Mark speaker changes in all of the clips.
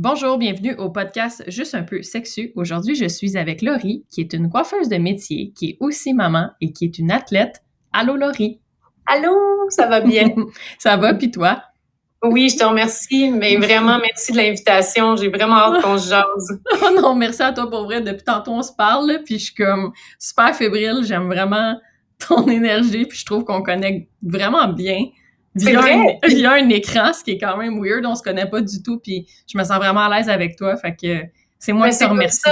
Speaker 1: Bonjour, bienvenue au podcast Juste un peu sexu. Aujourd'hui, je suis avec Laurie, qui est une coiffeuse de métier, qui est aussi maman et qui est une athlète. Allô, Laurie?
Speaker 2: Allô, ça va bien?
Speaker 1: ça va, puis toi?
Speaker 2: Oui, je te remercie, mais vraiment, merci de l'invitation. J'ai vraiment hâte qu'on se jase.
Speaker 1: oh non, merci à toi pour vrai. Depuis tantôt, on se parle, puis je suis comme super fébrile. J'aime vraiment ton énergie, puis je trouve qu'on connecte vraiment bien via un, via un écran, ce qui est quand même weird. On se connaît pas du tout, puis je me sens vraiment à l'aise avec toi. Fait que c'est moi qui te remercie.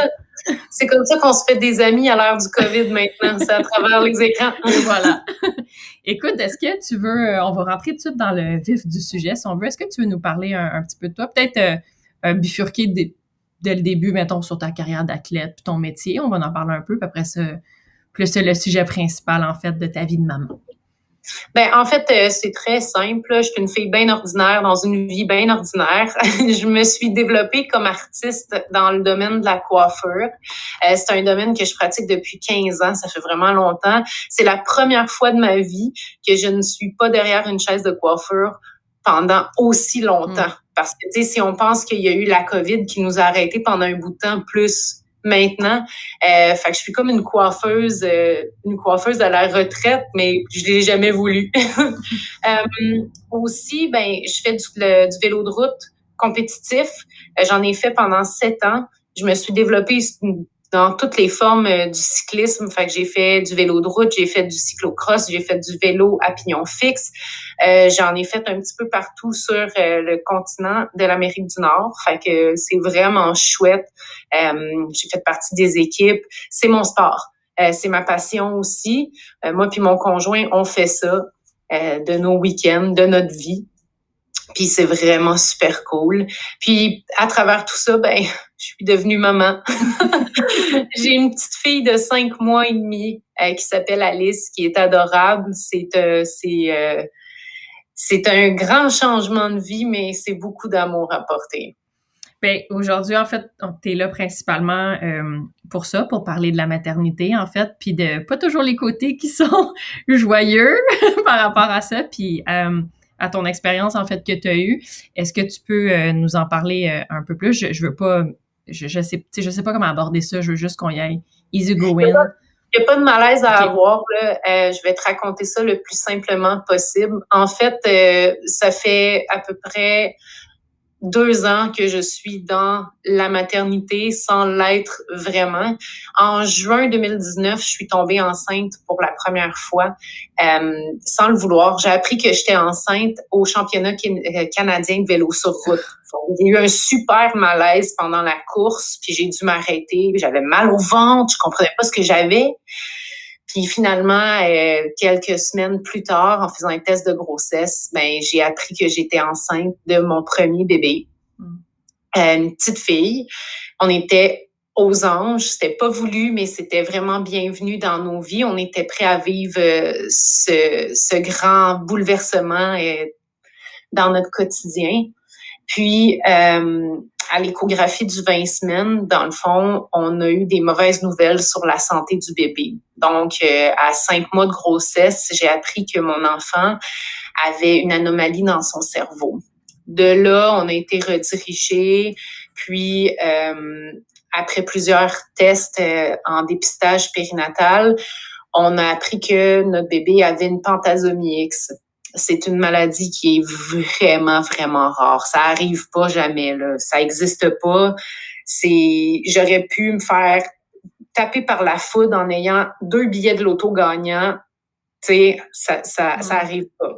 Speaker 2: C'est comme ça qu'on se fait des amis à l'heure du COVID maintenant, c'est à travers les écrans.
Speaker 1: voilà. Écoute, est-ce que tu veux, euh, on va rentrer tout de suite dans le vif du sujet, si on veut. Est-ce que tu veux nous parler un, petit peu de toi? Peut-être euh, bifurquer dès le début, mettons, sur ta carrière d'athlète, puis ton métier. On va en parler un peu, puis après ça, plus le sujet principal, en fait, de ta vie de maman.
Speaker 2: Ben en fait, euh, c'est très simple. Je suis une fille bien ordinaire dans une vie bien ordinaire. je me suis développée comme artiste dans le domaine de la coiffure. Euh, c'est un domaine que je pratique depuis 15 ans. Ça fait vraiment longtemps. C'est la première fois de ma vie que je ne suis pas derrière une chaise de coiffure pendant aussi longtemps. Mm. Parce que, tu sais, si on pense qu'il y a eu la COVID qui nous a arrêtés pendant un bout de temps, plus maintenant. Euh, fait que je suis comme une coiffeuse, euh, une coiffeuse à la retraite, mais je l'ai jamais voulu. euh, aussi, ben, je fais du, vélo de route compétitif. Euh, j'en ai fait pendant sept ans. Je me suis développée dans toutes les formes euh, du cyclisme. Fait que j'ai fait du vélo de route, j'ai fait du cyclocross, j'ai fait du vélo à pignon fixe. Euh, J'en ai fait un petit peu partout sur euh, le continent de l'Amérique du Nord. Fait que c'est vraiment chouette. Euh, j'ai fait partie des équipes. C'est mon sport. C'est ma passion aussi. moi puis mon conjoint, on fait ça de nos week-ends, de notre vie. Puis c'est vraiment super cool. Puis à travers tout ça, ben, je suis devenue maman. J'ai une petite fille de cinq mois et demi euh, qui s'appelle Alice, qui est adorable. C'est euh, c'est euh, c'est un grand changement de vie, mais c'est beaucoup d'amour à porter.
Speaker 1: Ben, aujourd'hui, en fait, tu es là principalement pour ça, pour parler de la maternité, en fait, puis de pas toujours les côtés qui sont joyeux par rapport à ça. Puis à ton expérience en fait que tu as eue. Est-ce que tu peux euh, nous en parler euh, un peu plus? Je, je veux pas, je, je sais, je sais pas comment aborder ça. Je veux juste qu'on y aille easy going.
Speaker 2: Il n'y a pas de malaise à avoir. Là. Euh, je vais te raconter ça le plus simplement possible. En fait, ça fait à peu près deux ans que je suis dans la maternité sans l'être vraiment. En juin 2019, je suis tombée enceinte pour la première fois euh, sans le vouloir. J'ai appris que j'étais enceinte au championnat euh, canadien de vélo sur route. A eu un super malaise pendant la course, puis j'ai dû m'arrêter. J'avais mal au ventre, je comprenais pas ce que j'avais. Puis finalement, euh, quelques semaines plus tard, en faisant un test de grossesse, ben j'ai appris que j'étais enceinte de mon premier bébé, mm. euh, une petite fille. On était aux anges, c'était pas voulu, mais c'était vraiment bienvenu dans nos vies. On était prêts à vivre euh, ce, ce grand bouleversement dans notre quotidien. Puis à l'échographie du 20 semaines, dans le fond, on a eu des mauvaises nouvelles sur la santé du bébé. Donc, euh, à cinq mois de grossesse, j'ai appris que mon enfant avait une anomalie dans son cerveau. De là, on a été redirigé, puis euh, après plusieurs tests euh, en dépistage périnatal, on a appris que notre bébé avait une pentasomie X c'est une maladie qui est vraiment, vraiment rare. Ça arrive pas jamais, là. Ça existe pas. C'est, j'aurais pu me faire taper par la foudre en ayant deux billets de loto gagnants. Tu sais, ça, ça, ça arrive pas.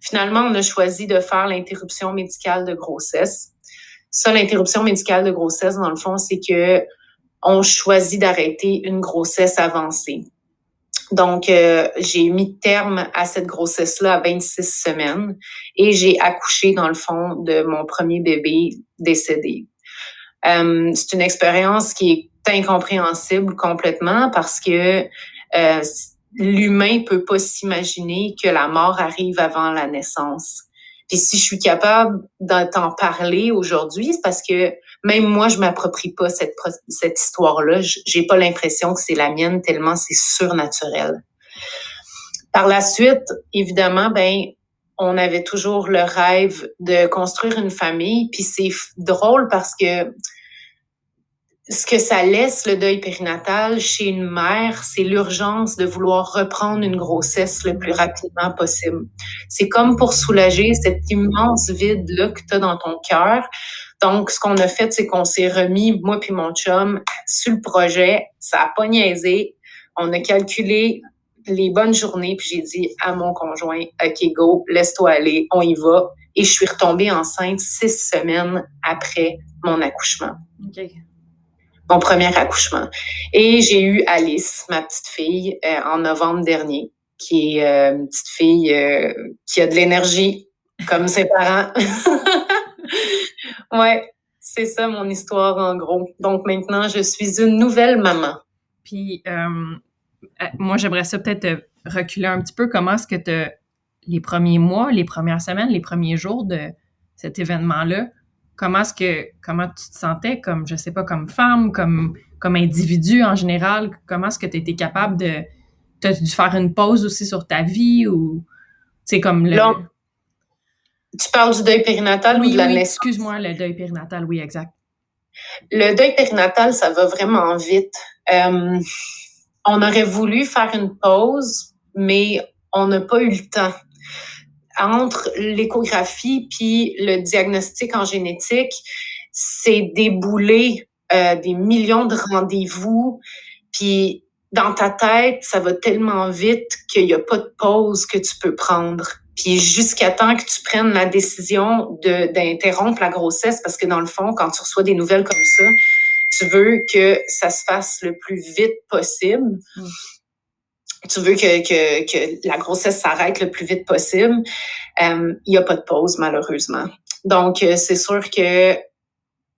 Speaker 2: Finalement, on a choisi de faire l'interruption médicale de grossesse. Ça, l'interruption médicale de grossesse, dans le fond, c'est que on choisit d'arrêter une grossesse avancée. Donc, euh, j'ai mis terme à cette grossesse-là à 26 semaines et j'ai accouché, dans le fond, de mon premier bébé décédé. Euh, c'est une expérience qui est incompréhensible complètement parce que euh, l'humain peut pas s'imaginer que la mort arrive avant la naissance. Puis si je suis capable d'en parler aujourd'hui, c'est parce que même moi, je m'approprie pas cette, cette histoire-là. J'ai pas l'impression que c'est la mienne tellement c'est surnaturel. Par la suite, évidemment, ben, on avait toujours le rêve de construire une famille. Puis c'est drôle parce que ce que ça laisse le deuil périnatal chez une mère, c'est l'urgence de vouloir reprendre une grossesse le plus rapidement possible. C'est comme pour soulager cet immense vide-là que tu as dans ton cœur. Donc, ce qu'on a fait, c'est qu'on s'est remis, moi puis mon chum, sur le projet. Ça a pas niaisé. On a calculé les bonnes journées, puis j'ai dit à mon conjoint, OK, go, laisse-toi aller, on y va. Et je suis retombée enceinte six semaines après mon accouchement. Okay mon premier accouchement. Et j'ai eu Alice, ma petite fille, euh, en novembre dernier, qui est euh, une petite fille euh, qui a de l'énergie, comme ses parents. ouais, c'est ça mon histoire en gros. Donc maintenant, je suis une nouvelle maman.
Speaker 1: Puis moi, j'aimerais ça peut-être reculer un petit peu. Comment est-ce que tu les premiers mois, les premières semaines, les premiers jours de cet événement-là, comment est-ce que comment tu te sentais comme je sais pas comme femme comme comme individu en général? Comment est-ce que tu étais capable de t'as dû faire une pause aussi sur ta vie ou c'est comme le
Speaker 2: tu parles du deuil périnatal ou de la
Speaker 1: oui,
Speaker 2: naissance?
Speaker 1: excuse-moi le deuil périnatal oui exact
Speaker 2: le deuil périnatal ça va vraiment vite euh, on aurait voulu faire une pause mais on n'a pas eu le temps entre l'échographie puis le diagnostic en génétique, c'est débouler euh, des millions de rendez-vous. Puis dans ta tête, ça va tellement vite qu'il n'y a pas de pause que tu peux prendre. Puis jusqu'à temps que tu prennes la décision d'interrompre la grossesse, parce que dans le fond, quand tu reçois des nouvelles comme ça, tu veux que ça se fasse le plus vite possible. Tu veux que, que, que la grossesse s'arrête le plus vite possible, euh, il n'y a pas de pause, malheureusement. Donc, euh, c'est sûr que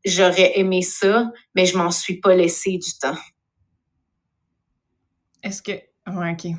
Speaker 2: j'aurais aimé ça, mais je m'en suis pas laissé du temps.
Speaker 1: Est-ce que... Ouais, OK.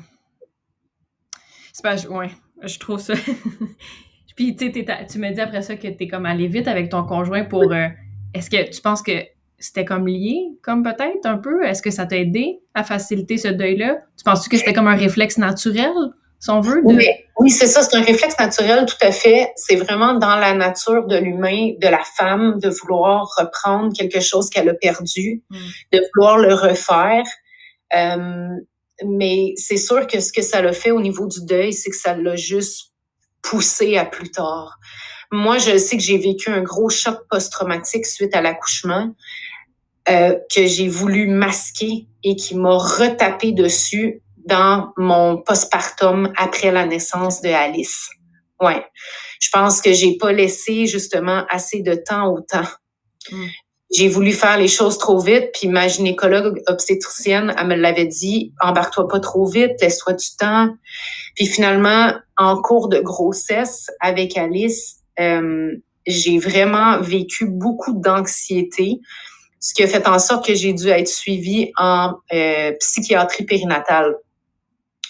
Speaker 1: C'est pas... Ouais, je trouve ça... Puis, tu sais, tu me dis après ça que tu es comme allé vite avec ton conjoint pour... Euh, est-ce que tu penses que c'était comme lié, comme peut-être un peu? Est-ce que ça t'a aidé à faciliter ce deuil-là? Tu penses que c'était comme un réflexe naturel, si on veut?
Speaker 2: Oui, oui c'est ça, c'est un réflexe naturel, tout à fait. C'est vraiment dans la nature de l'humain, de la femme, de vouloir reprendre quelque chose qu'elle a perdu, hmm. de vouloir le refaire. Euh, mais c'est sûr que ce que ça l'a fait au niveau du deuil, c'est que ça l'a juste poussé à plus tard. Moi, je sais que j'ai vécu un gros choc post-traumatique suite à l'accouchement euh, que j'ai voulu masquer et qui m'a retapé dessus dans mon postpartum après la naissance de Alice. Ouais. Je pense que j'ai pas laissé justement assez de temps au temps. Hmm. J'ai voulu faire les choses trop vite, puis ma gynécologue obstétricienne, elle me l'avait dit, embarque-toi pas trop vite, laisse-toi du temps. Puis finalement, en cours de grossesse avec Alice, euh, j'ai vraiment vécu beaucoup d'anxiété, ce qui a fait en sorte que j'ai dû être suivie en euh, psychiatrie périnatale.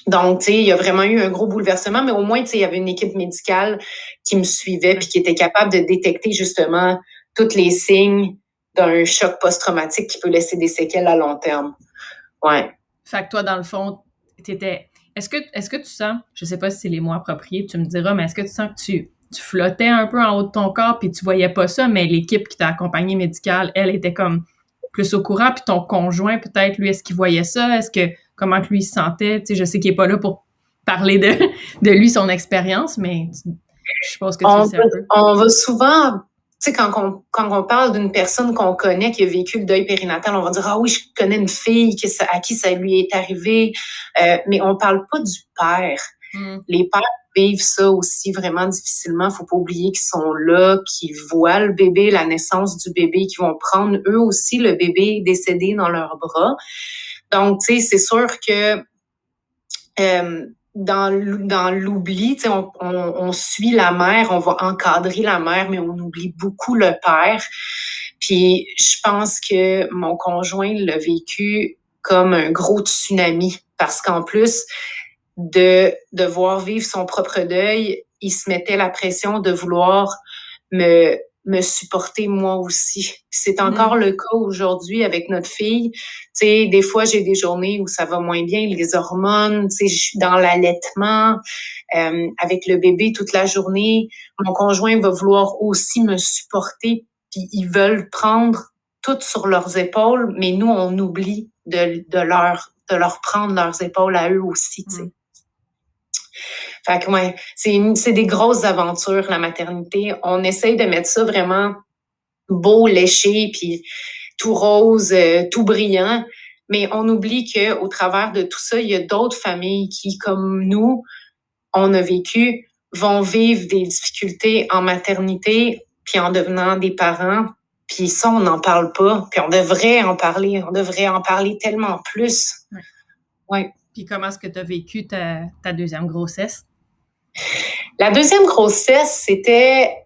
Speaker 2: Donc, tu sais, il y a vraiment eu un gros bouleversement, mais au moins, tu sais, il y avait une équipe médicale qui me suivait puis qui était capable de détecter justement tous les signes d'un choc post-traumatique qui peut laisser des séquelles à long terme. Ouais.
Speaker 1: Fait que toi, dans le fond, t'étais. Est-ce que, est-ce que tu sens, je sais pas si c'est les mots appropriés, tu me diras, mais est-ce que tu sens que tu tu flottais un peu en haut de ton corps, puis tu voyais pas ça, mais l'équipe qui t'a accompagné médicale, elle était comme plus au courant, puis ton conjoint, peut-être, lui, est-ce qu'il voyait ça? Est-ce que, comment lui se sentait? Tu sais, je sais qu'il est pas là pour parler de, de lui, son expérience, mais je pense que tu
Speaker 2: on
Speaker 1: sais un peu.
Speaker 2: On va souvent, sais, quand on, quand on parle d'une personne qu'on connaît qui a vécu le deuil périnatal, on va dire, ah oui, je connais une fille qui, à qui ça lui est arrivé, euh, mais on parle pas du père. Hmm. Les pères vivent ça aussi vraiment difficilement. Faut pas oublier qu'ils sont là, qu'ils voient le bébé, la naissance du bébé, qu'ils vont prendre eux aussi le bébé décédé dans leurs bras. Donc, tu sais, c'est sûr que euh, dans, l'oubli, on, on, on, suit la mère, on va encadrer la mère, mais on oublie beaucoup le père. Puis je pense que mon conjoint l'a vécu comme un gros tsunami parce qu'en plus, de devoir vivre son propre deuil, il se mettait la pression de vouloir me me supporter moi aussi. C'est mm. encore le cas aujourd'hui avec notre fille. Tu sais, des fois j'ai des journées où ça va moins bien, les hormones, tu sais, je suis dans l'allaitement euh, avec le bébé toute la journée. Mon conjoint va vouloir aussi me supporter, puis ils veulent prendre tout sur leurs épaules, mais nous on oublie de, de leur de leur prendre leurs épaules à eux aussi, tu sais. Mm. Fait que ouais, c'est des grosses aventures la maternité. On essaye de mettre ça vraiment beau, léché, puis tout rose, euh, tout brillant. Mais on oublie que au travers de tout ça, il y a d'autres familles qui, comme nous, on a vécu, vont vivre des difficultés en maternité, puis en devenant des parents. Puis ça, on n'en parle pas. Puis on devrait en parler. On devrait en parler tellement plus.
Speaker 1: Ouais. ouais. Puis comment est-ce que tu as vécu ta, ta deuxième grossesse?
Speaker 2: La deuxième grossesse, c'était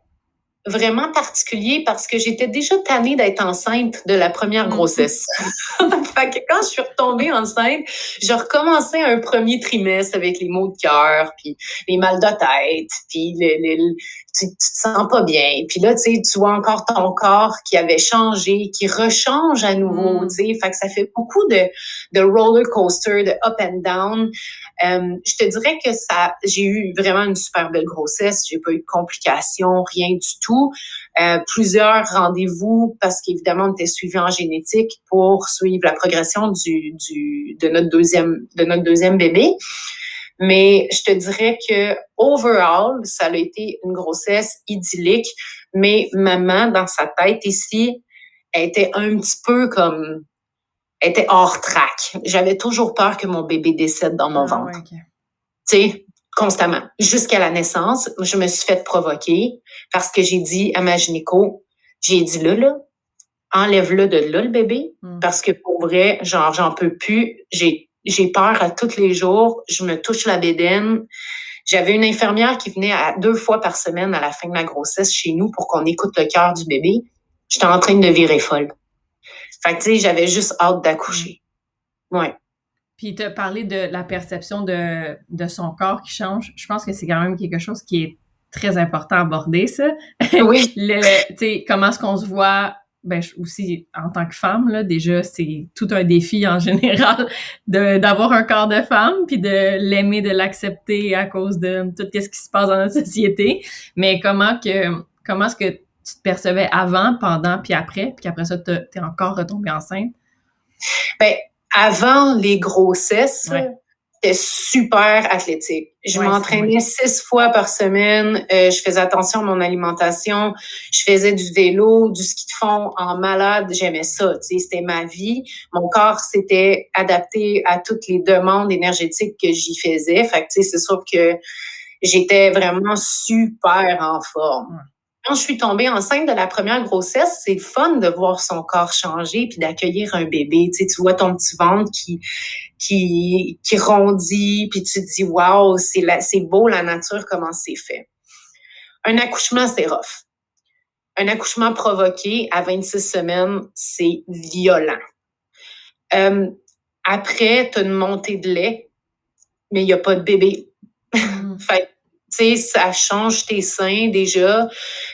Speaker 2: vraiment particulier parce que j'étais déjà tannée d'être enceinte de la première mm. grossesse. fait que quand je suis retombée enceinte, je recommençais un premier trimestre avec les maux de cœur, puis les mal de tête, puis le, tu, tu, te sens pas bien. Puis là, tu sais, tu vois encore ton corps qui avait changé, qui rechange à nouveau, mm. tu sais. Fait que ça fait beaucoup de, de roller coaster, de up and down. Euh, je te dirais que ça, j'ai eu vraiment une super belle grossesse. J'ai pas eu de complications, rien du tout. Euh, plusieurs rendez-vous parce qu'évidemment, on était suivi en génétique pour suivre la progression du, du, de notre deuxième, de notre deuxième bébé. Mais je te dirais que overall, ça a été une grossesse idyllique. Mais maman, dans sa tête ici, elle était un petit peu comme, elle était hors track. J'avais toujours peur que mon bébé décède dans mon ah, ventre. Tu sais, constamment. Jusqu'à la naissance, je me suis fait provoquer parce que j'ai dit à ma gynéco, j'ai dit là, là, enlève-le de là, le bébé, hmm. parce que pour vrai, genre, j'en peux plus. J'ai j'ai peur à tous les jours. Je me touche la bédaine. J'avais une infirmière qui venait à deux fois par semaine à la fin de ma grossesse chez nous pour qu'on écoute le cœur du bébé. J'étais en train de virer folle. Fait que, tu sais, j'avais juste hâte d'accoucher. Ouais.
Speaker 1: Puis tu as parlé de la perception de, de son corps qui change. Je pense que c'est quand même quelque chose qui est très important à aborder, ça.
Speaker 2: Oui.
Speaker 1: tu sais, comment est-ce qu'on se voit ben aussi en tant que femme là déjà c'est tout un défi en général de d'avoir un corps de femme puis de l'aimer de l'accepter à cause de tout ce qui se passe dans notre société. Mais comment que comment est-ce que tu te percevais avant pendant puis après puis après ça tu es encore retombée enceinte?
Speaker 2: Ben avant les grossesses J'étais super athlétique. Je m'entraînais six fois par semaine. Euh, je faisais attention à mon alimentation. Je faisais du vélo, du ski de fond en malade. J'aimais ça. C'était ma vie. Mon corps s'était adapté à toutes les demandes énergétiques que j'y faisais. Fait que c'est sûr que j'étais vraiment super en forme quand je suis tombée enceinte de la première grossesse, c'est fun de voir son corps changer puis d'accueillir un bébé. Tu, sais, tu vois ton petit ventre qui qui qui rondit puis tu te dis waouh, c'est c'est beau la nature comment c'est fait. Un accouchement c'est rough. Un accouchement provoqué à 26 semaines, c'est violent. Euh, après, tu as une montée de lait, mais il n'y a pas de bébé. Mm. fait tu sais, ça change tes seins déjà,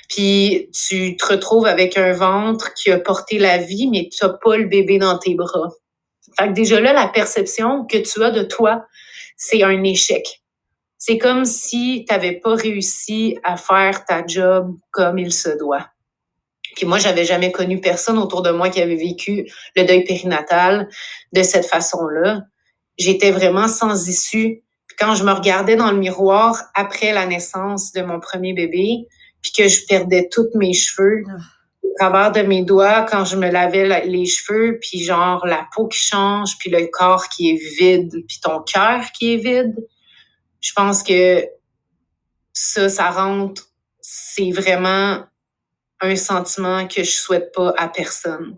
Speaker 2: puis tu te retrouves avec un ventre qui a porté la vie, mais tu n'as pas le bébé dans tes bras. Fait que déjà là, la perception que tu as de toi, c'est un échec. C'est comme si tu n'avais pas réussi à faire ta job comme il se doit. Puis moi, j'avais jamais connu personne autour de moi qui avait vécu le deuil périnatal de cette façon-là. J'étais vraiment sans issue quand je me regardais dans le miroir après la naissance de mon premier bébé, puis que je perdais tous mes cheveux ah. au travers de mes doigts quand je me lavais les cheveux, puis genre la peau qui change, puis le corps qui est vide, puis ton cœur qui est vide. Je pense que ça, ça rentre, c'est vraiment un sentiment que je souhaite pas à personne.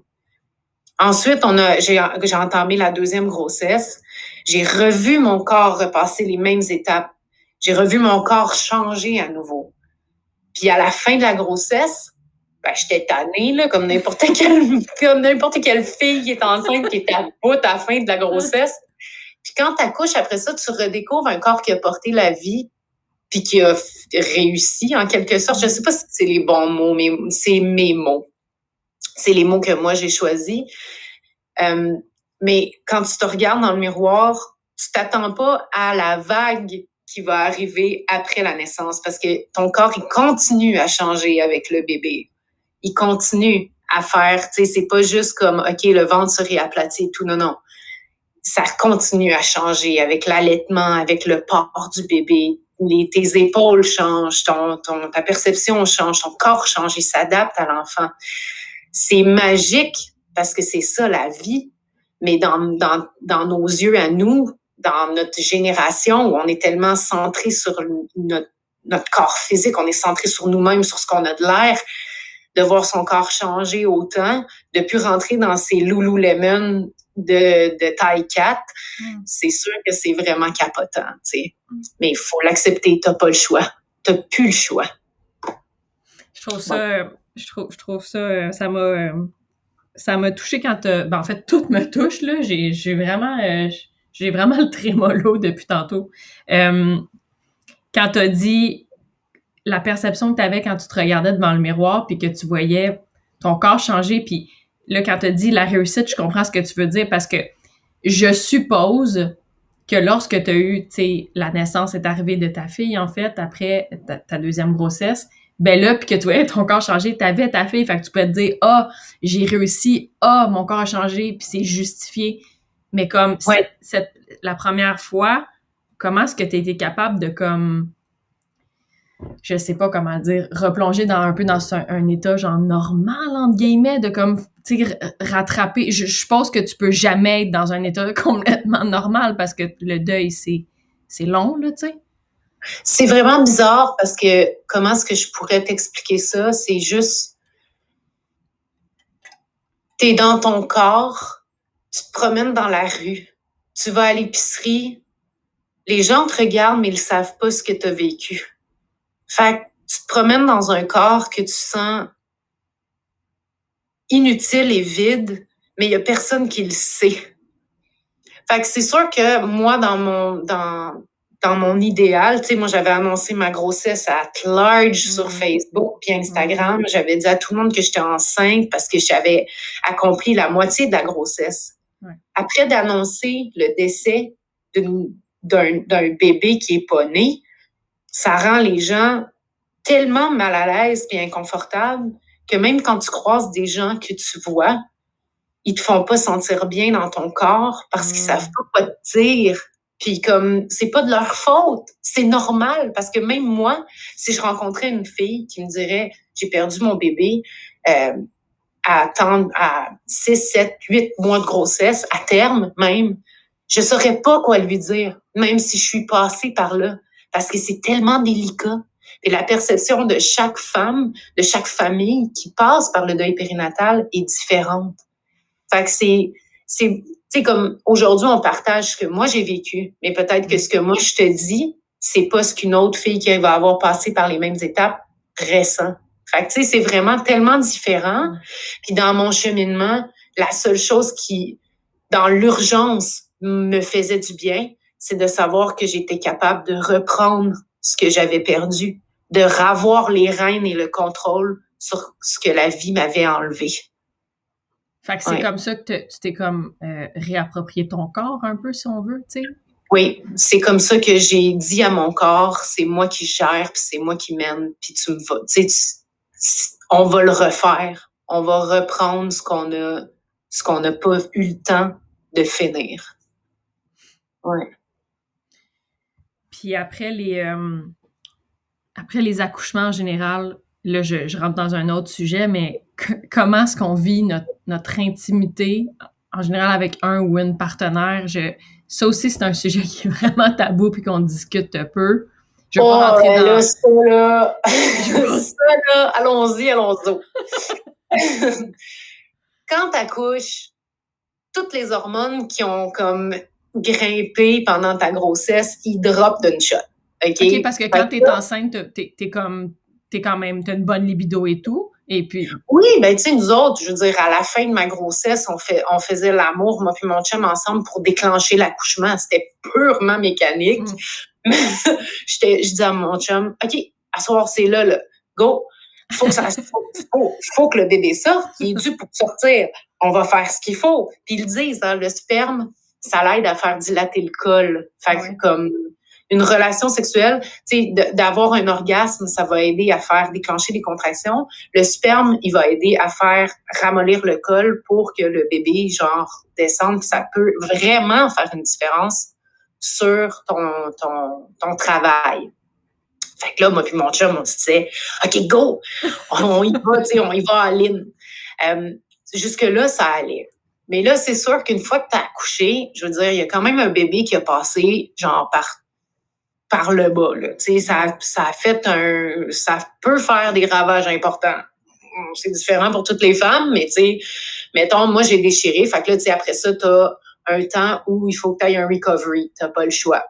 Speaker 2: Ensuite, on a, j'ai, j'ai entamé la deuxième grossesse. J'ai revu mon corps repasser les mêmes étapes. J'ai revu mon corps changer à nouveau. Puis à la fin de la grossesse, ben, j'étais tannée, là, comme n'importe quelle, comme n'importe quelle fille qui est enceinte, qui est à bout à la fin de la grossesse. Puis quand tu accouches, après ça, tu redécouvres un corps qui a porté la vie puis qui a réussi en quelque sorte. Je sais pas si c'est les bons mots, mais c'est mes mots. C'est les mots que moi j'ai choisis. Euh, mais quand tu te regardes dans le miroir, tu t'attends pas à la vague qui va arriver après la naissance parce que ton corps, il continue à changer avec le bébé. Il continue à faire, tu sais, c'est pas juste comme, OK, le ventre se réaplatit tout. Non, non. Ça continue à changer avec l'allaitement, avec le port du bébé. Les, tes épaules changent, ton, ta perception change, ton corps change, il s'adapte à l'enfant. C'est magique parce que c'est ça la vie. Mais dans, dans, dans nos yeux à nous, dans notre génération où on est tellement centré sur notre, notre corps physique, on est centré sur nous-mêmes, sur ce qu'on a de l'air, de voir son corps changer autant, de plus rentrer dans ces Lululemon de, de taille 4, mm. c'est sûr que c'est vraiment capotant, tu sais. Mm. Mais il faut l'accepter, t'as pas le choix. T'as plus le choix.
Speaker 1: Je trouve ça, je trouve, je trouve ça, ça m'a, ça m'a touché quand ben en fait, tout me touche, là. J'ai, j'ai vraiment, euh, j'ai vraiment le trémolo depuis tantôt. Euh, quand tu dit la perception que tu quand tu te regardais devant le miroir puis que tu voyais ton corps changer, puis là, quand tu dit la réussite, je comprends ce que tu veux dire parce que je suppose que lorsque tu eu, tu sais, la naissance est arrivée de ta fille, en fait, après ta, deuxième grossesse, ben là, puis que tu voyais ton corps changer, tu avais ta fille, fait que tu peux te dire, ah, j'ai réussi, ah, mon corps a changé, puis c'est justifié. Mais comme cette, la première fois, comment est-ce que tu été capable de comme je sais pas comment dire, replonger dans un peu dans un, état genre normal entre guillemets, de comme tu rattraper? Je, je pense que tu peux jamais être dans un état complètement normal parce que le deuil c'est c'est long là, tu sais.
Speaker 2: C'est vraiment bizarre parce que comment est-ce que je pourrais t'expliquer ça? C'est juste t'es dans ton corps, tu te promènes dans la rue, tu vas à l'épicerie, les gens te regardent, mais ils savent pas ce que tu as vécu. Fait que tu te promènes dans un corps que tu sens inutile et vide, mais il y a personne qui le sait. Fait que c'est sûr que moi, dans mon, dans mon idéal, tu sais, moi, j'avais annoncé ma grossesse à large sur mm-hmm. Facebook puis Instagram. Mm-hmm. J'avais dit à tout le monde que j'étais enceinte parce que j'avais accompli la moitié de la grossesse. Après d'annoncer le décès d'un bébé qui est pas né, ça rend les gens tellement mal à l'aise et inconfortables que même quand tu croises des gens que tu vois, ils te font pas sentir bien dans ton corps parce qu'ils savent pas quoi te dire. Puis comme c'est pas de leur faute, c'est normal parce que même moi, si je rencontrais une fille qui me dirait j'ai perdu mon bébé, euh, à attendre à 6, 7, 8 mois de grossesse, à terme même, je saurais pas quoi lui dire, même si je suis passée par là, parce que c'est tellement délicat. Et la perception de chaque femme, de chaque famille qui passe par le deuil périnatal est différente. Fait que c'est, c'est, tu comme aujourd'hui, on partage ce que moi j'ai vécu, mais peut-être que ce que moi je te dis, c'est pas ce qu'une autre fille qui va avoir passé par les mêmes étapes ressent. Fait que, tu sais, c'est vraiment tellement différent. Puis dans mon cheminement, la seule chose qui, dans l'urgence, me faisait du bien, c'est de savoir que j'étais capable de reprendre ce que j'avais perdu, de ravoir les rênes et le contrôle sur ce que la vie m'avait enlevé.
Speaker 1: Fait que c'est comme ça que tu t'es comme euh, réapproprié ton corps un peu, si on veut, tu sais?
Speaker 2: Oui, c'est comme ça que j'ai dit à mon corps, c'est moi qui gère, puis c'est moi qui mène, puis tu me vas, tu sais, on va le refaire. On va reprendre ce qu'on a, ce qu'on n'a pas eu le temps de finir. Ouais.
Speaker 1: Puis après les, euh, après les accouchements en général, là, je, rentre dans un autre sujet, mais comment est-ce qu'on vit notre, notre, intimité en général avec un ou une partenaire? Je, ça aussi, c'est un sujet qui est vraiment tabou puis qu'on discute peu.
Speaker 2: Je vais pas rentrer oh, dans... Là, ça, là. ça, là, allons-y, allons-y. Quand tu accouches, toutes les hormones qui ont comme grimpé pendant ta grossesse, ils droppent d'une shot.
Speaker 1: OK? parce que quand tu es enceinte, tu es, comme, t'es quand même, t'as une bonne libido et tout. Et puis.
Speaker 2: Oui, ben, tu sais, nous autres, je veux dire, à la fin de ma grossesse, on, fait, on faisait l'amour, moi puis mon chum ensemble pour déclencher l'accouchement. C'était purement mécanique. Mm. je dis à mon chum, OK, à soir, c'est là, là, go. Faut que ça, faut, faut, que le bébé sorte. Il est dû pour sortir. On va faire ce qu'il faut. Puis ils disent, hein, le sperme, ça l'aide à faire dilater le col. Fait que comme une relation sexuelle, tu sais, d'avoir un orgasme, ça va aider à faire déclencher des contractions. Le sperme, il va aider à faire ramollir le col pour que le bébé, genre, descende. Ça peut vraiment faire une différence sur ton, ton, ton travail. Fait que là, moi puis mon chum, on se disait, OK, go! On y va, tu sais, on y va à ligne. Euh, Jusque-là, ça allait. Mais là, c'est sûr qu'une fois que tu as accouché, je veux dire, il y a quand même un bébé qui a passé, genre, par par le bas. Là. Ça, ça fait un. ça peut faire des ravages importants. C'est différent pour toutes les femmes, mais mettons, moi j'ai déchiré. Fait que là, après ça, tu as un temps où il faut que tu aies un recovery. Tu pas le choix.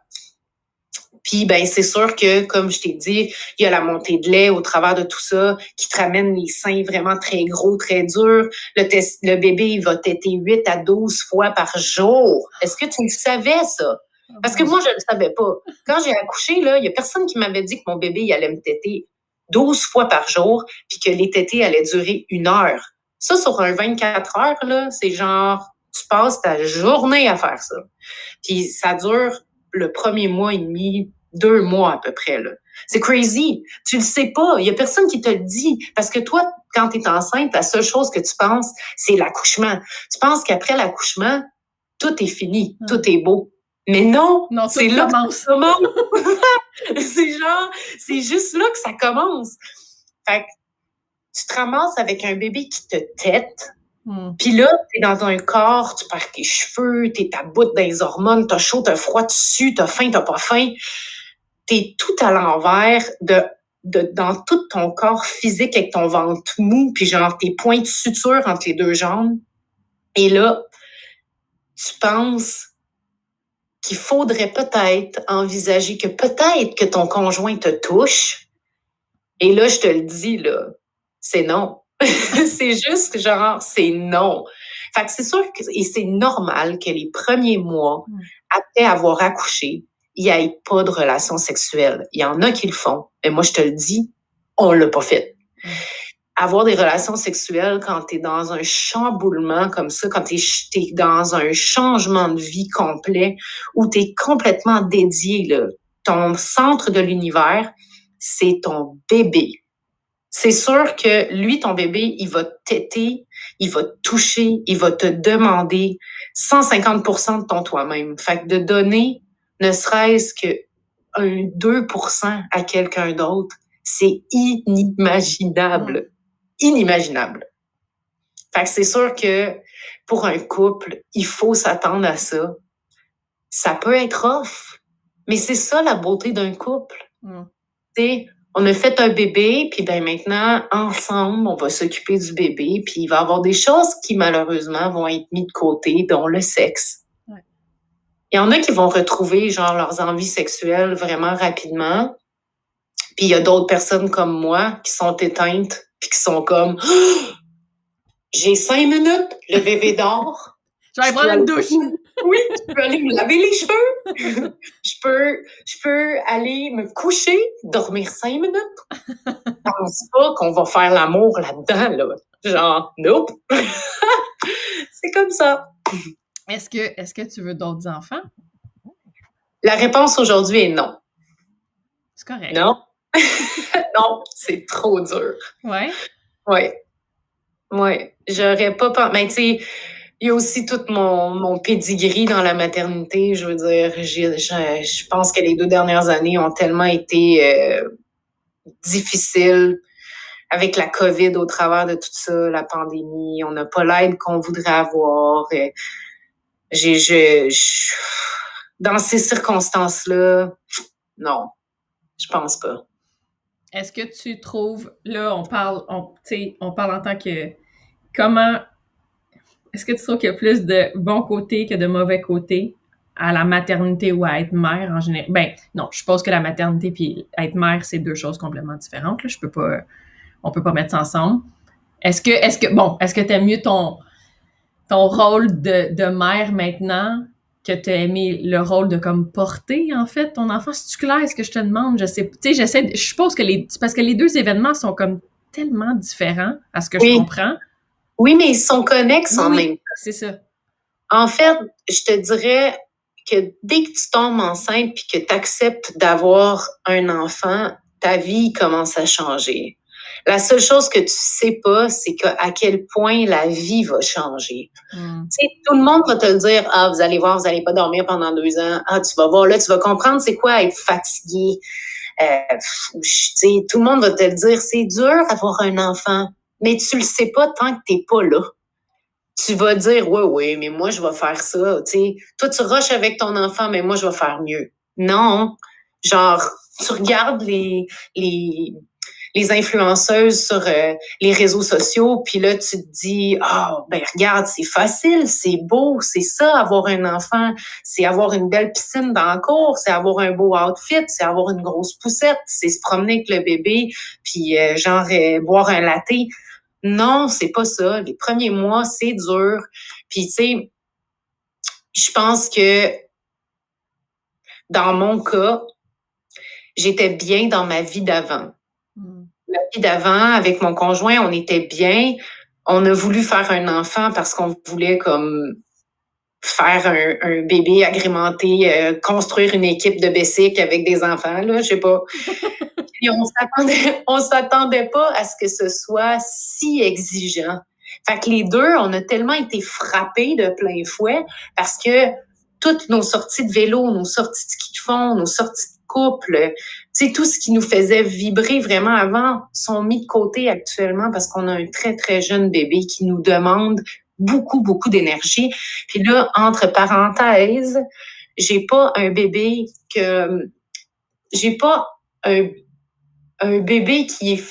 Speaker 2: Puis, ben, c'est sûr que, comme je t'ai dit, il y a la montée de lait au travers de tout ça qui te ramène les seins vraiment très gros, très durs. Le, le bébé, il va téter 8 à 12 fois par jour. Est-ce que tu le savais, ça? Parce que moi, je ne le savais pas. Quand j'ai accouché, là, il y a personne qui m'avait dit que mon bébé il allait me téter 12 fois par jour, puis que les tétés allaient durer une heure. Ça, sur un 24 heures, là, c'est genre, tu passes ta journée à faire ça. Puis ça dure le premier mois et demi, deux mois à peu près. Là. C'est crazy. Tu le sais pas. Il y a personne qui te le dit. Parce que toi, quand tu es enceinte, la seule chose que tu penses, c'est l'accouchement. Tu penses qu'après l'accouchement, tout est fini, tout est beau. Mais non,
Speaker 1: non c'est là que ça
Speaker 2: commence. c'est genre, c'est juste là que ça commence. Fait que tu te ramasses avec un bébé qui te tête. Hmm. Puis là, t'es dans un corps, tu perds tes cheveux, t'es ta bout dans les hormones, t'as chaud, t'as froid dessus, t'as faim, t'as pas faim. T'es tout à l'envers de, de, dans tout ton corps physique avec ton ventre mou, puis genre tes points de suture entre les deux jambes. Et là, tu penses qu'il faudrait peut-être envisager que peut-être que ton conjoint te touche. Et là, je te le dis, là, c'est non. c'est juste genre, c'est non. Fait que c'est sûr que, et c'est normal que les premiers mois, mm. après avoir accouché, il n'y ait pas de relation sexuelle. Il y en a qui le font. Mais moi, je te le dis, on l'a pas fait. Avoir des relations sexuelles quand tu es dans un chamboulement comme ça, quand tu es, dans un changement de vie complet, où tu es complètement dédié, là. ton centre de l'univers, c'est ton bébé. C'est sûr que lui, ton bébé, il va t'aider, il va te toucher, il va te demander 150% de ton toi-même. Fait que de donner ne serait-ce que un 2% à quelqu'un d'autre, c'est inimaginable inimaginable. Fait que c'est sûr que pour un couple, il faut s'attendre à ça. Ça peut être off, mais c'est ça la beauté d'un couple. Mm. On a fait un bébé, puis ben maintenant, ensemble, on va s'occuper du bébé, puis il va y avoir des choses qui, malheureusement, vont être mises de côté, dont le sexe. Il y en a qui vont retrouver, genre, leurs envies sexuelles vraiment rapidement. Puis il y a d'autres personnes comme moi qui sont éteintes puis qui sont comme j'ai cinq minutes, le bébé dort.
Speaker 1: Je vais prendre une douche.
Speaker 2: Oui, je peux aller me laver les cheveux. je peux, je peux aller me coucher, dormir cinq minutes. Je pense pas qu'on va faire l'amour là-dedans, là. Genre, nope. C'est comme ça.
Speaker 1: Est-ce que, est-ce que tu veux d'autres enfants?
Speaker 2: La réponse aujourd'hui est non.
Speaker 1: C'est correct.
Speaker 2: Non. non, c'est trop dur.
Speaker 1: Ouais.
Speaker 2: Ouais. Ouais. J'aurais pas pensé. Mais tu sais, il y a aussi tout mon, mon pedigree dans la maternité. Je veux dire, je pense que les deux dernières années ont tellement été euh, difficiles avec la COVID au travers de tout ça, la pandémie. On n'a pas l'aide qu'on voudrait avoir. J'ai, je, dans ces circonstances-là, non, je pense pas.
Speaker 1: Est-ce que tu trouves, là, on parle, on, on parle en tant que, comment, est-ce que tu trouves qu'il y a plus de bons côtés que de mauvais côtés à la maternité ou à être mère en général? Ben, non, je pense que la maternité puis être mère, c'est deux choses complètement différentes. Là. Je peux pas, on peut pas mettre ça ensemble. Est-ce que, est-ce que, bon, est-ce que tu aimes mieux ton, ton rôle de, de mère maintenant que tu as aimé le rôle de comme porter, en fait, ton enfant? C'est-tu clair? Ce que je te demande? Je sais, tu sais, j'essaie, je suppose que les, parce que les deux événements sont comme tellement différents à ce que je comprends.
Speaker 2: Oui, mais ils sont connexes en même temps.
Speaker 1: C'est ça.
Speaker 2: En fait, je te dirais que dès que tu tombes enceinte puis que tu acceptes d'avoir un enfant, ta vie commence à changer. La seule chose que tu sais pas, c'est à quel point la vie va changer. Hmm. Tu sais, tout le monde va te le dire, ah, vous allez voir, vous allez pas dormir pendant deux ans. Ah, tu vas voir, là, tu vas comprendre c'est quoi être fatigué. Euh, sais, tout le monde va te le dire, c'est dur d'avoir un enfant, mais tu le sais pas tant que t'es pas là tu vas dire, oui, oui, mais moi, je vais faire ça. Tu sais, toi, tu rushes avec ton enfant, mais moi, je vais faire mieux. Non. Genre, tu regardes les, les, les influenceuses sur euh, les réseaux sociaux, puis là, tu te dis, oh, ben regarde, c'est facile, c'est beau, c'est ça, avoir un enfant, c'est avoir une belle piscine dans la cour, c'est avoir un beau outfit, c'est avoir une grosse poussette, c'est se promener avec le bébé, puis euh, genre euh, boire un latte. Non, c'est pas ça. Les premiers mois, c'est dur. Puis, tu sais, je pense que dans mon cas, j'étais bien dans ma vie d'avant. Ma vie d'avant, avec mon conjoint, on était bien. On a voulu faire un enfant parce qu'on voulait comme faire un, bébé agrémenté, euh, construire une équipe de Bessic avec des enfants, là, je sais pas. on s'attendait, on s'attendait pas à ce que ce soit si exigeant. Fait que les deux, on a tellement été frappés de plein fouet parce que toutes nos sorties de vélo, nos sorties de ski de fond, nos sorties de couple, sais, tout ce qui nous faisait vibrer vraiment avant sont mis de côté actuellement parce qu'on a un très, très jeune bébé qui nous demande beaucoup, beaucoup d'énergie. Puis là, entre parenthèses, j'ai pas un bébé que, j'ai pas un un bébé qui est.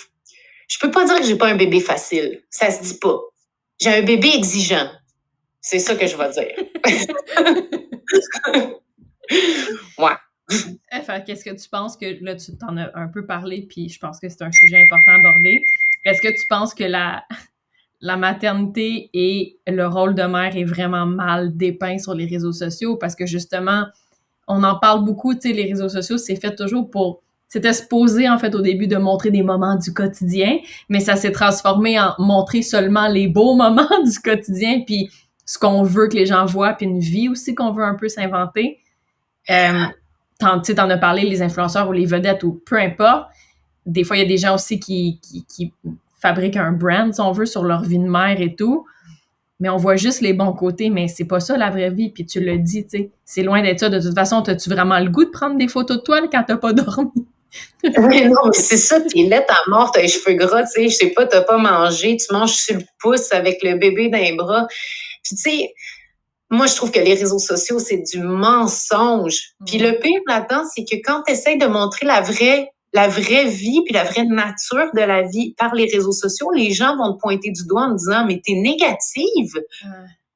Speaker 2: Je peux pas dire que j'ai pas un bébé facile. Ça se dit pas. J'ai un bébé exigeant. C'est ça que je vais dire. ouais.
Speaker 1: Enfin, qu'est-ce que tu penses que là, tu t'en as un peu parlé, puis je pense que c'est un sujet important à aborder. Est-ce que tu penses que la, la maternité et le rôle de mère est vraiment mal dépeint sur les réseaux sociaux? Parce que justement, on en parle beaucoup, tu sais, les réseaux sociaux, c'est fait toujours pour c'était supposé, en fait, au début de montrer des moments du quotidien, mais ça s'est transformé en montrer seulement les beaux moments du quotidien, puis ce qu'on veut que les gens voient, puis une vie aussi qu'on veut un peu s'inventer. Euh, t'en, t'en as parlé, les influenceurs ou les vedettes ou peu importe. Des fois, il y a des gens aussi qui, qui, qui fabriquent un brand, si on veut, sur leur vie de mère et tout mais on voit juste les bons côtés, mais c'est pas ça la vraie vie, puis tu le dis, tu sais, c'est loin d'être ça. De toute façon, as-tu vraiment le goût de prendre des photos de toi quand t'as pas dormi?
Speaker 2: oui, non, mais c'est ça, t'es laite à mort, t'as les cheveux gras, tu sais, je sais pas, t'as pas mangé, tu manges sur le pouce avec le bébé dans les bras. Puis tu sais, moi, je trouve que les réseaux sociaux, c'est du mensonge. Puis mm. le pire là-dedans, c'est que quand tu essaies de montrer la vraie, la vraie vie, puis la vraie nature de la vie par les réseaux sociaux, les gens vont te pointer du doigt en disant, mais t'es négative.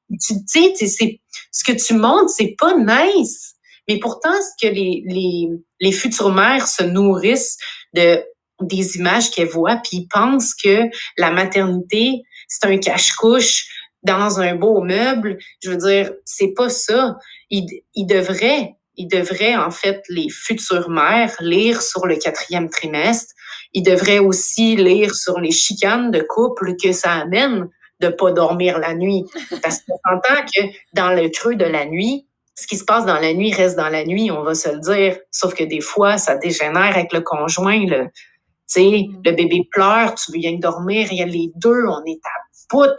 Speaker 2: Tu sais, ce que tu montres, c'est pas nice. Mais pourtant, ce que les, les, les futures mères se nourrissent de des images qu'elles voient, puis ils pensent que la maternité, c'est un cache-couche dans un beau meuble. Je veux dire, c'est pas ça. Ils, ils devraient, ils devraient, en fait, les futures mères lire sur le quatrième trimestre. Ils devraient aussi lire sur les chicanes de couple que ça amène de pas dormir la nuit. Parce qu'on entend que dans le creux de la nuit, ce qui se passe dans la nuit reste dans la nuit, on va se le dire. Sauf que des fois, ça dégénère avec le conjoint. Le, le bébé pleure, tu veux bien dormir, il y a les deux, on est à bout.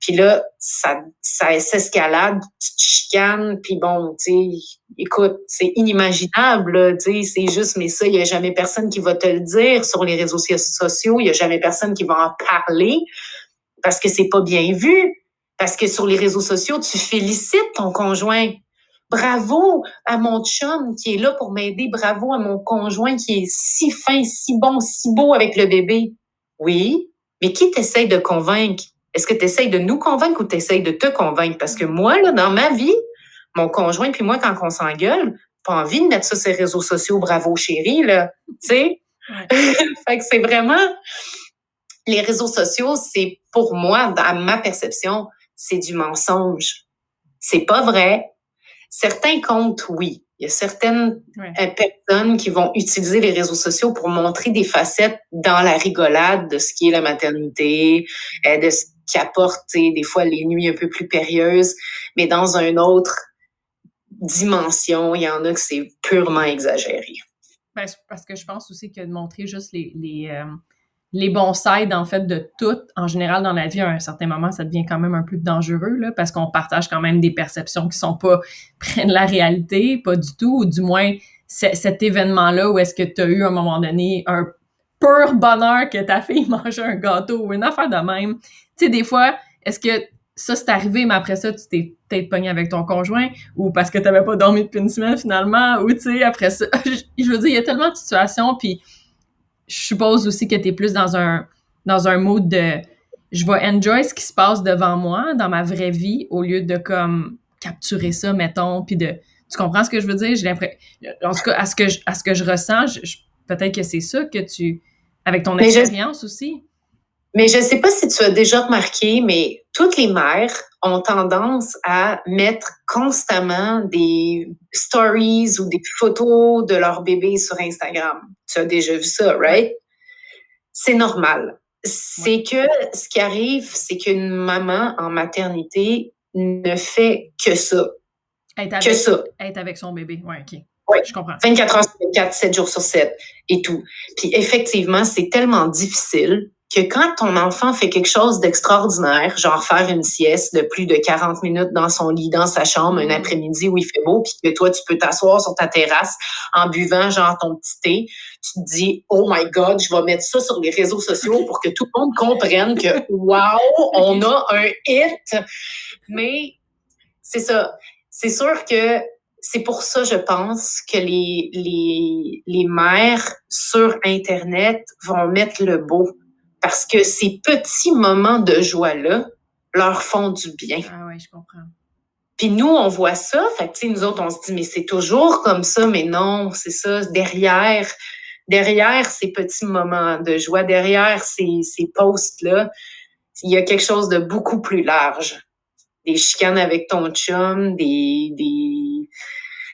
Speaker 2: Puis là, ça, ça s'escalade, tu te chicanes, puis bon, tu sais, écoute, c'est inimaginable, tu sais, c'est juste, mais ça, il n'y a jamais personne qui va te le dire sur les réseaux sociaux, il n'y a jamais personne qui va en parler parce que c'est pas bien vu. Parce que sur les réseaux sociaux, tu félicites ton conjoint. Bravo à mon chum qui est là pour m'aider. Bravo à mon conjoint qui est si fin, si bon, si beau avec le bébé. Oui, mais qui t'essaye de convaincre? Est-ce que tu essayes de nous convaincre ou tu essayes de te convaincre? Parce que moi, là, dans ma vie, mon conjoint puis moi, quand on s'engueule, pas envie de mettre ça sur les réseaux sociaux, bravo chérie, là. Tu sais? fait que c'est vraiment. Les réseaux sociaux, c'est pour moi, dans ma perception, c'est du mensonge. C'est pas vrai Certains comptes, oui. Il y a certaines euh, personnes qui vont utiliser les réseaux sociaux pour montrer des facettes dans la rigolade de ce qui est la maternité, euh, de ce qui apporte des fois les nuits un peu plus périlleuses, mais dans un autre dimension, il y en a que c'est purement exagéré.
Speaker 1: Ben, parce que je pense aussi que de montrer juste les, les, euh, les bons sides, en fait, de tout, en général, dans la vie, à un certain moment, ça devient quand même un peu dangereux, là, parce qu'on partage quand même des perceptions qui sont pas près de la réalité, pas du tout, ou du moins, cet événement-là où est-ce que tu as eu, à un moment donné, un pur bonheur que ta fille mange un gâteau ou une affaire de même. Tu sais, des fois, est-ce que ça, c'est arrivé, mais après ça, tu t'es peut-être pogné avec ton conjoint ou parce que tu n'avais pas dormi depuis une semaine finalement, ou tu sais, après ça. Je, veux dire, il y a tellement de situations, puis je suppose aussi que tu es plus dans un, dans un mode de je vais enjoy ce qui se passe devant moi dans ma vraie vie au lieu de comme capturer ça, mettons, puis de. Tu comprends ce que je veux dire? J'ai l'impression. En tout cas, à ce que je, à ce que je ressens, peut-être que c'est ça que tu. Avec ton expérience aussi.
Speaker 2: Mais je ne sais pas si tu as déjà remarqué, mais toutes les mères ont tendance à mettre constamment des stories ou des photos de leur bébé sur Instagram. Tu as déjà vu ça, right? C'est normal. C'est que ce qui arrive, c'est qu'une maman en maternité ne fait que ça.
Speaker 1: Être avec, que ça. Être avec son bébé. Oui, OK.
Speaker 2: Oui, je comprends. 24 heures sur 24, 7 jours sur 7 et tout. Puis effectivement, c'est tellement difficile que quand ton enfant fait quelque chose d'extraordinaire, genre faire une sieste de plus de 40 minutes dans son lit, dans sa chambre, un mm. après-midi où il fait beau, puis que toi, tu peux t'asseoir sur ta terrasse en buvant genre ton petit thé, tu te dis, oh my God, je vais mettre ça sur les réseaux sociaux pour que tout le monde comprenne que, wow, on a un hit. Mais c'est ça. C'est sûr que c'est pour ça, je pense, que les, les, les mères sur Internet vont mettre le beau parce que ces petits moments de joie-là leur font du bien.
Speaker 1: Ah oui, je comprends.
Speaker 2: Puis nous, on voit ça, fait que, nous autres, on se dit, mais c'est toujours comme ça, mais non, c'est ça, derrière, derrière ces petits moments de joie, derrière ces, ces posts-là, il y a quelque chose de beaucoup plus large. Des chicanes avec ton chum, des, des,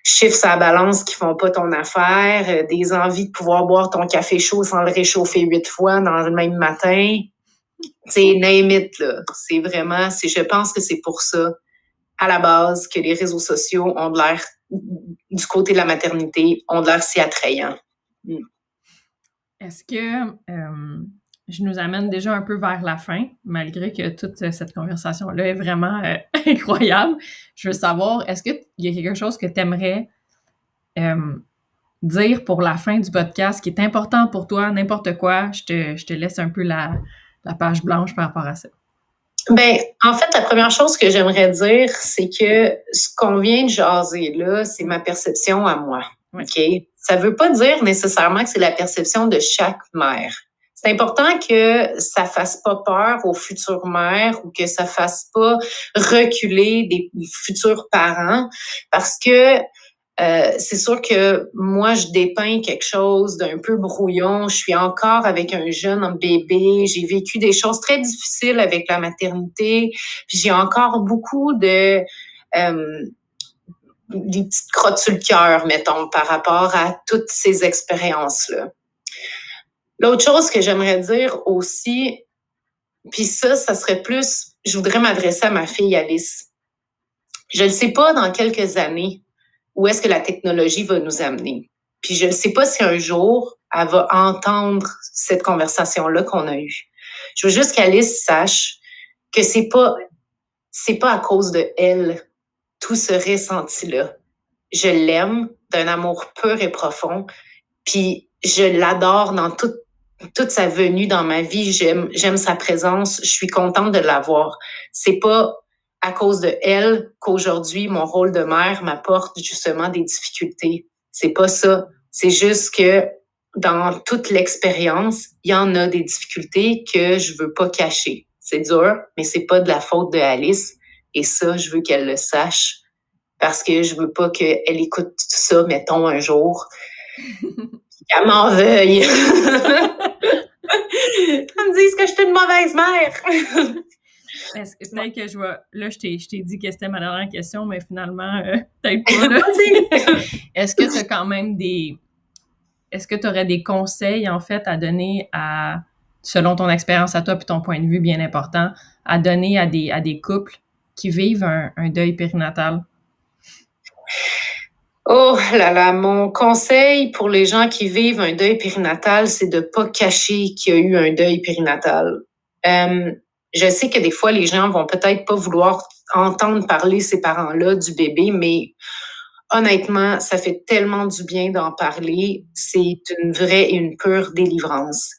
Speaker 2: chiffres à balance qui font pas ton affaire, euh, des envies de pouvoir boire ton café chaud sans le réchauffer huit fois dans le même matin. C'est name là. C'est vraiment, c'est, je pense que c'est pour ça, à la base, que les réseaux sociaux ont de l'air, du côté de la maternité, ont de l'air si attrayants. Hmm.
Speaker 1: Est-ce que, euh, je nous amène déjà un peu vers la fin, malgré que toute cette conversation-là est vraiment euh, incroyable. Je veux savoir, est-ce qu'il y a quelque chose que tu aimerais euh, dire pour la fin du podcast qui est important pour toi, n'importe quoi? Je te, je te, laisse un peu la, la, page blanche par rapport à ça.
Speaker 2: Ben, en fait, la première chose que j'aimerais dire, c'est que ce qu'on vient de jaser là, c'est ma perception à moi. OK? Ça veut pas dire nécessairement que c'est la perception de chaque mère c'est important que ça fasse pas peur aux futures mères ou que ça fasse pas reculer des futurs parents parce que euh, c'est sûr que moi, je dépeins quelque chose d'un peu brouillon. Je suis encore avec un jeune bébé. J'ai vécu des choses très difficiles avec la maternité. J'ai encore beaucoup de euh, des petites crottes sur le cœur, mettons, par rapport à toutes ces expériences-là. L'autre chose que j'aimerais dire aussi, puis ça, ça serait plus, je voudrais m'adresser à ma fille Alice. Je ne sais pas dans quelques années où est-ce que la technologie va nous amener. Puis je ne sais pas si un jour elle va entendre cette conversation-là qu'on a eue. Je veux juste qu'Alice sache que c'est pas c'est pas à cause de elle tout ce ressenti-là. Je l'aime d'un amour pur et profond, puis je l'adore dans toute toute sa venue dans ma vie, j'aime, j'aime sa présence, je suis contente de l'avoir. C'est pas à cause de elle qu'aujourd'hui mon rôle de mère m'apporte justement des difficultés. C'est pas ça. C'est juste que dans toute l'expérience, il y en a des difficultés que je veux pas cacher. C'est dur, mais c'est pas de la faute de Alice. Et ça, je veux qu'elle le sache parce que je veux pas qu'elle écoute ça, mettons, un jour. qu'elle m'en veuille. Me dise que je suis une mauvaise mère.
Speaker 1: peut-être que je vois. Là, je t'ai, dit que c'était ma dernière question, mais finalement, euh, peut-être pas. Est-ce que tu as quand même des. Est-ce que tu aurais des conseils, en fait, à donner à. Selon ton expérience à toi puis ton point de vue bien important, à donner à des, à des couples qui vivent un, un deuil périnatal?
Speaker 2: Oh là là, mon conseil pour les gens qui vivent un deuil périnatal, c'est de pas cacher qu'il y a eu un deuil périnatal. Euh, je sais que des fois, les gens vont peut-être pas vouloir entendre parler ces parents-là du bébé, mais honnêtement, ça fait tellement du bien d'en parler. C'est une vraie et une pure délivrance.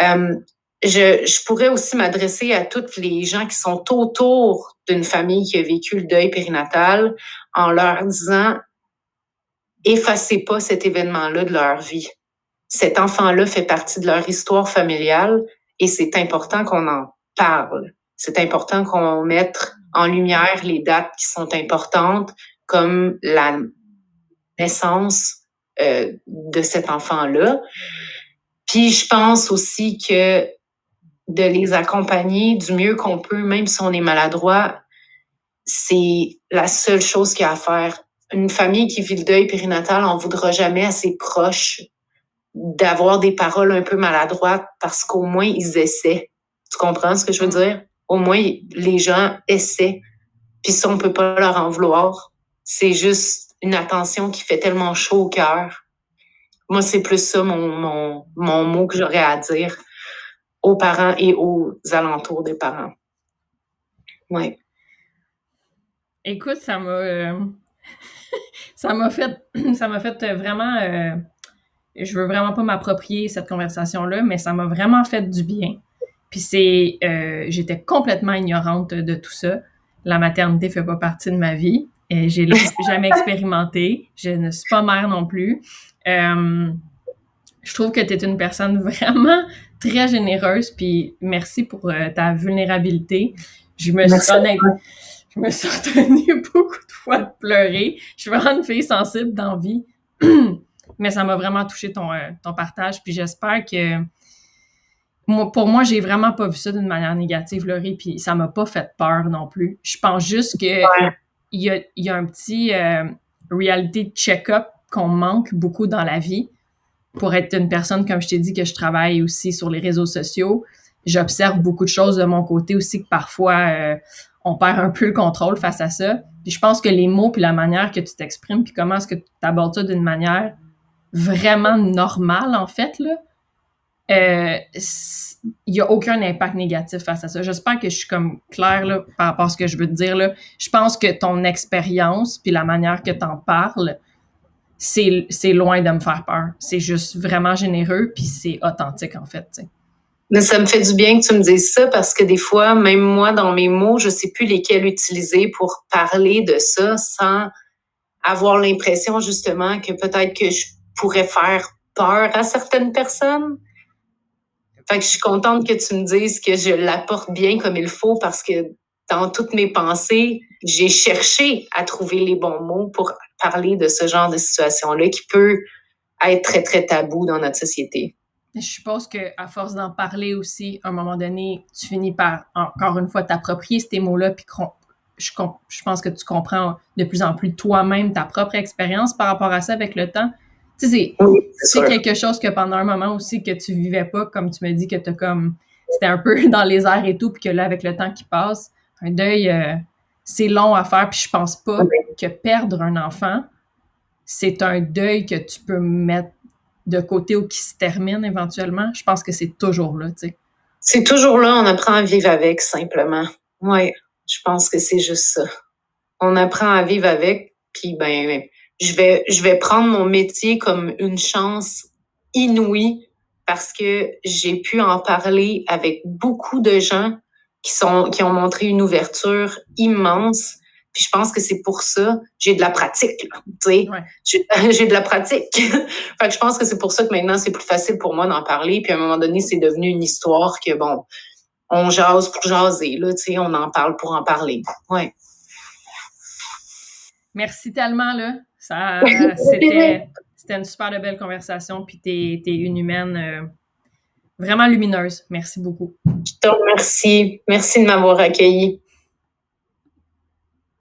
Speaker 2: Euh, je, je, pourrais aussi m'adresser à toutes les gens qui sont autour d'une famille qui a vécu le deuil périnatal en leur disant effacez pas cet événement-là de leur vie. Cet enfant-là fait partie de leur histoire familiale et c'est important qu'on en parle. C'est important qu'on mette en lumière les dates qui sont importantes, comme la naissance euh, de cet enfant-là. Puis je pense aussi que de les accompagner du mieux qu'on peut, même si on est maladroit, c'est la seule chose qu'il y a à faire. Une famille qui vit le deuil périnatal on voudra jamais à ses proches d'avoir des paroles un peu maladroites parce qu'au moins ils essaient. Tu comprends ce que je veux dire? Au moins, les gens essaient. Puis ça, on peut pas leur en vouloir. C'est juste une attention qui fait tellement chaud au cœur. Moi, c'est plus ça mon, mon, mon mot que j'aurais à dire aux parents et aux alentours des parents. Ouais.
Speaker 1: Écoute, ça m'a euh, ça m'a fait ça m'a fait vraiment euh, je veux vraiment pas m'approprier cette conversation là, mais ça m'a vraiment fait du bien. Puis c'est, euh, j'étais complètement ignorante de tout ça. La maternité fait pas partie de ma vie. Et j'ai jamais expérimenté. Je ne suis pas mère non plus. Euh, je trouve que tu es une personne vraiment très généreuse. Puis merci pour euh, ta vulnérabilité. Je me suis je me suis retenue beaucoup de fois de pleurer. Je suis vraiment une fille sensible d'envie. Mais ça m'a vraiment touché ton, ton partage. Puis j'espère que pour moi, j'ai vraiment pas vu ça d'une manière négative, Laurie, puis ça m'a pas fait peur non plus. Je pense juste que il, y a, y a, un petit euh, reality check-up qu'on manque beaucoup dans la vie. Pour être une personne, comme je t'ai dit, que je travaille aussi sur les réseaux sociaux, j'observe beaucoup de choses de mon côté aussi que parfois euh, on perd un peu le contrôle face à ça. Puis je pense que les mots puis la manière que tu t'exprimes puis comment est-ce que tu abordes ça d'une manière vraiment normale en fait là, euh, il n'y a aucun impact négatif face à ça. J'espère que je suis comme claire là, par rapport à ce que je veux te dire. Là. Je pense que ton expérience puis la manière que tu en parles, c'est, loin de me faire peur. C'est juste vraiment généreux puis c'est authentique en fait.
Speaker 2: Mais ça me fait du bien que tu me dises ça parce que des fois, même moi, dans mes mots, je sais plus lesquels utiliser pour parler de ça sans avoir l'impression justement que peut-être que je pourrais faire peur à certaines personnes. Fait que je suis contente que tu me dises que je l'apporte bien comme il faut parce que dans toutes mes pensées, j'ai cherché à trouver les bons mots pour parler de ce genre de situation-là qui peut être très, très tabou dans notre société.
Speaker 1: Je suppose qu'à force d'en parler aussi, à un moment donné, tu finis par, encore une fois, t'approprier ces mots-là, puis je, je pense que tu comprends de plus en plus toi-même ta propre expérience par rapport à ça avec le temps. Tu sais, c'est quelque chose que pendant un moment aussi que tu vivais pas, comme tu me dis que t'as comme c'était un peu dans les airs et tout, puis que là, avec le temps qui passe, un deuil, euh, c'est long à faire, puis je pense pas que perdre un enfant, c'est un deuil que tu peux mettre de côté ou qui se termine éventuellement. Je pense que c'est toujours là, tu sais.
Speaker 2: C'est toujours là, on apprend à vivre avec, simplement. Oui, je pense que c'est juste ça. On apprend à vivre avec, puis ben, je vais, je vais prendre mon métier comme une chance inouïe parce que j'ai pu en parler avec beaucoup de gens qui sont, qui ont montré une ouverture immense. Puis je pense que c'est pour ça, j'ai de la pratique, tu sais. J'ai de la pratique. fait que je pense que c'est pour ça que maintenant, c'est plus facile pour moi d'en parler. Puis à un moment donné, c'est devenu une histoire que, bon, on jase pour jaser, là, tu sais, on en parle pour en parler. Ouais.
Speaker 1: Merci tellement, là. Ça, c'était, c'était une super belle conversation, puis t'es, es une humaine euh, vraiment lumineuse. Merci beaucoup.
Speaker 2: Je te remercie. Merci de m'avoir accueilli.